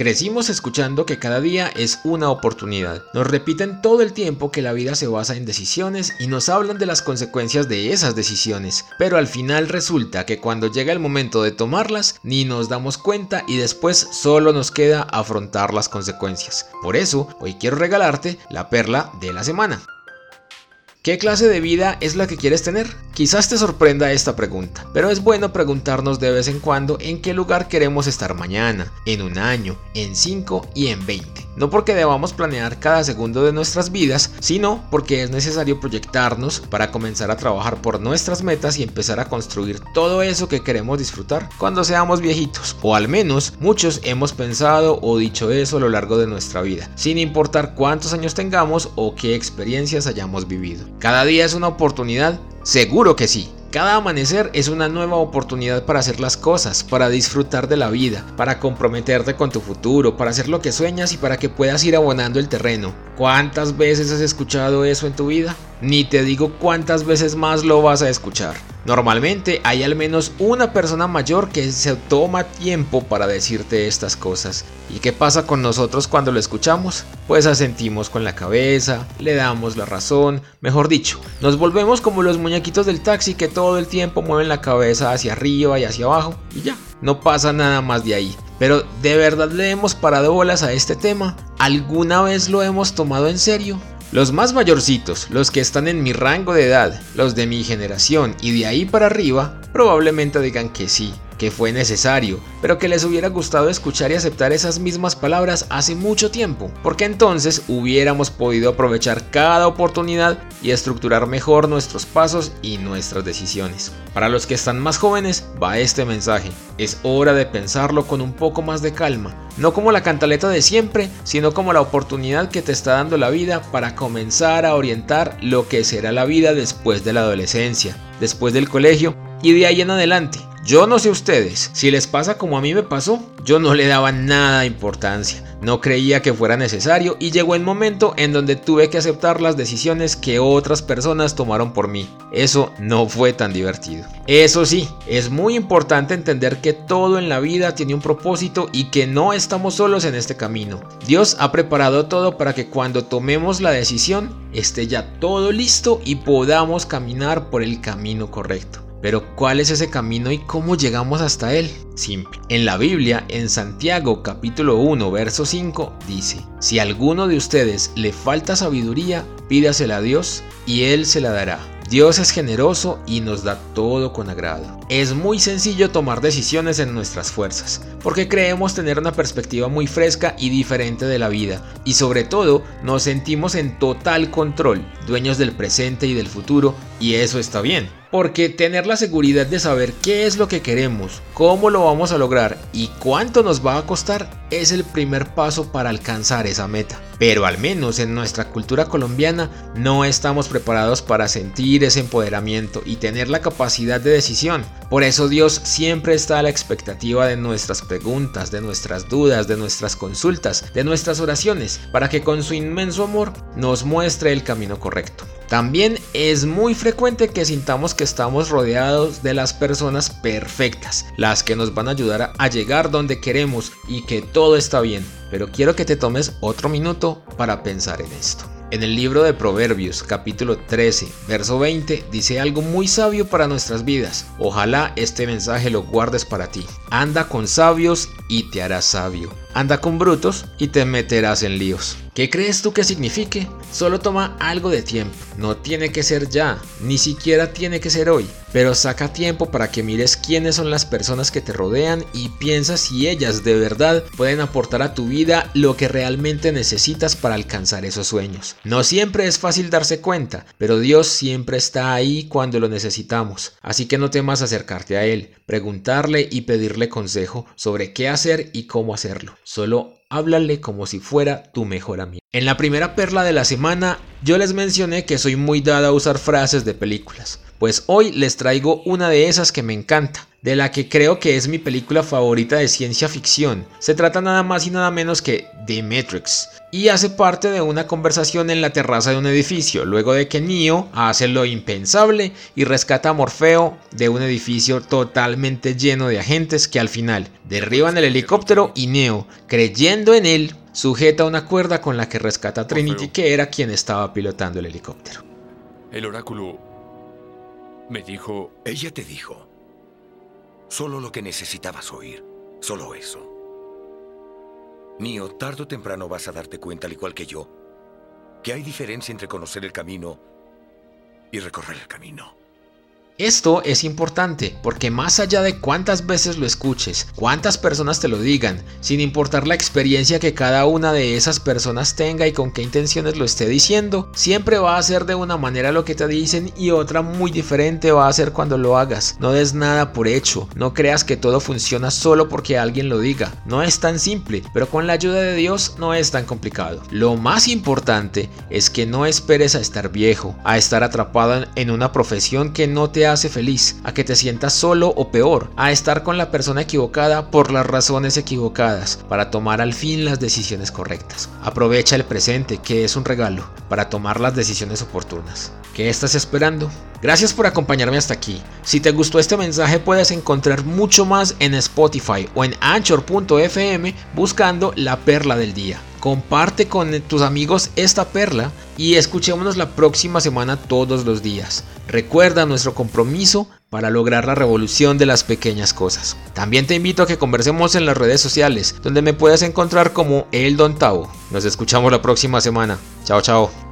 Crecimos escuchando que cada día es una oportunidad. Nos repiten todo el tiempo que la vida se basa en decisiones y nos hablan de las consecuencias de esas decisiones. Pero al final resulta que cuando llega el momento de tomarlas, ni nos damos cuenta y después solo nos queda afrontar las consecuencias. Por eso, hoy quiero regalarte la perla de la semana. ¿Qué clase de vida es la que quieres tener? Quizás te sorprenda esta pregunta, pero es bueno preguntarnos de vez en cuando en qué lugar queremos estar mañana, en un año, en 5 y en 20. No porque debamos planear cada segundo de nuestras vidas, sino porque es necesario proyectarnos para comenzar a trabajar por nuestras metas y empezar a construir todo eso que queremos disfrutar cuando seamos viejitos. O al menos muchos hemos pensado o dicho eso a lo largo de nuestra vida, sin importar cuántos años tengamos o qué experiencias hayamos vivido. ¿Cada día es una oportunidad? Seguro que sí. Cada amanecer es una nueva oportunidad para hacer las cosas, para disfrutar de la vida, para comprometerte con tu futuro, para hacer lo que sueñas y para que puedas ir abonando el terreno. ¿Cuántas veces has escuchado eso en tu vida? Ni te digo cuántas veces más lo vas a escuchar. Normalmente hay al menos una persona mayor que se toma tiempo para decirte estas cosas. ¿Y qué pasa con nosotros cuando lo escuchamos? Pues asentimos con la cabeza, le damos la razón, mejor dicho, nos volvemos como los muñequitos del taxi que todo el tiempo mueven la cabeza hacia arriba y hacia abajo y ya, no pasa nada más de ahí. Pero ¿de verdad le hemos parado bolas a este tema? ¿Alguna vez lo hemos tomado en serio? Los más mayorcitos, los que están en mi rango de edad, los de mi generación y de ahí para arriba, probablemente digan que sí, que fue necesario, pero que les hubiera gustado escuchar y aceptar esas mismas palabras hace mucho tiempo, porque entonces hubiéramos podido aprovechar cada oportunidad y estructurar mejor nuestros pasos y nuestras decisiones. Para los que están más jóvenes va este mensaje, es hora de pensarlo con un poco más de calma, no como la cantaleta de siempre, sino como la oportunidad que te está dando la vida para comenzar a orientar lo que será la vida después de la adolescencia, después del colegio y de ahí en adelante. Yo no sé ustedes, si les pasa como a mí me pasó, yo no le daba nada importancia, no creía que fuera necesario y llegó el momento en donde tuve que aceptar las decisiones que otras personas tomaron por mí. Eso no fue tan divertido. Eso sí, es muy importante entender que todo en la vida tiene un propósito y que no estamos solos en este camino. Dios ha preparado todo para que cuando tomemos la decisión esté ya todo listo y podamos caminar por el camino correcto. Pero ¿cuál es ese camino y cómo llegamos hasta él? Simple. En la Biblia, en Santiago capítulo 1, verso 5, dice, Si a alguno de ustedes le falta sabiduría, pídasela a Dios y Él se la dará. Dios es generoso y nos da todo con agrado. Es muy sencillo tomar decisiones en nuestras fuerzas, porque creemos tener una perspectiva muy fresca y diferente de la vida, y sobre todo nos sentimos en total control, dueños del presente y del futuro, y eso está bien. Porque tener la seguridad de saber qué es lo que queremos, cómo lo vamos a lograr y cuánto nos va a costar es el primer paso para alcanzar esa meta. Pero al menos en nuestra cultura colombiana no estamos preparados para sentir ese empoderamiento y tener la capacidad de decisión. Por eso Dios siempre está a la expectativa de nuestras preguntas, de nuestras dudas, de nuestras consultas, de nuestras oraciones, para que con su inmenso amor nos muestre el camino correcto. También es muy frecuente que sintamos que estamos rodeados de las personas perfectas, las que nos van a ayudar a llegar donde queremos y que todo está bien. Pero quiero que te tomes otro minuto para pensar en esto. En el libro de Proverbios capítulo 13, verso 20, dice algo muy sabio para nuestras vidas. Ojalá este mensaje lo guardes para ti. Anda con sabios y te harás sabio. Anda con brutos y te meterás en líos. ¿Qué crees tú que signifique? Solo toma algo de tiempo. No tiene que ser ya, ni siquiera tiene que ser hoy. Pero saca tiempo para que mires quiénes son las personas que te rodean y piensa si ellas de verdad pueden aportar a tu vida lo que realmente necesitas para alcanzar esos sueños. No siempre es fácil darse cuenta, pero Dios siempre está ahí cuando lo necesitamos. Así que no temas acercarte a Él, preguntarle y pedirle consejo sobre qué hacer y cómo hacerlo. Solo háblale como si fuera tu mejor amigo. En la primera perla de la semana, yo les mencioné que soy muy dada a usar frases de películas. Pues hoy les traigo una de esas que me encanta de la que creo que es mi película favorita de ciencia ficción. Se trata nada más y nada menos que The Matrix, y hace parte de una conversación en la terraza de un edificio, luego de que Neo hace lo impensable y rescata a Morfeo de un edificio totalmente lleno de agentes que al final derriban el helicóptero y Neo, creyendo en él, sujeta una cuerda con la que rescata a Trinity, que era quien estaba pilotando el helicóptero. El oráculo me dijo... Ella te dijo. Solo lo que necesitabas oír. Solo eso. Nio, tarde o temprano vas a darte cuenta, al igual que yo, que hay diferencia entre conocer el camino y recorrer el camino. Esto es importante porque más allá de cuántas veces lo escuches, cuántas personas te lo digan, sin importar la experiencia que cada una de esas personas tenga y con qué intenciones lo esté diciendo, siempre va a ser de una manera lo que te dicen y otra muy diferente va a ser cuando lo hagas. No des nada por hecho, no creas que todo funciona solo porque alguien lo diga. No es tan simple, pero con la ayuda de Dios no es tan complicado. Lo más importante es que no esperes a estar viejo, a estar atrapado en una profesión que no te hace feliz, a que te sientas solo o peor, a estar con la persona equivocada por las razones equivocadas, para tomar al fin las decisiones correctas. Aprovecha el presente, que es un regalo, para tomar las decisiones oportunas. ¿Qué estás esperando? Gracias por acompañarme hasta aquí. Si te gustó este mensaje puedes encontrar mucho más en Spotify o en anchor.fm buscando la perla del día. Comparte con tus amigos esta perla y escuchémonos la próxima semana todos los días. Recuerda nuestro compromiso para lograr la revolución de las pequeñas cosas. También te invito a que conversemos en las redes sociales, donde me puedes encontrar como El Don Tavo. Nos escuchamos la próxima semana. Chao, chao.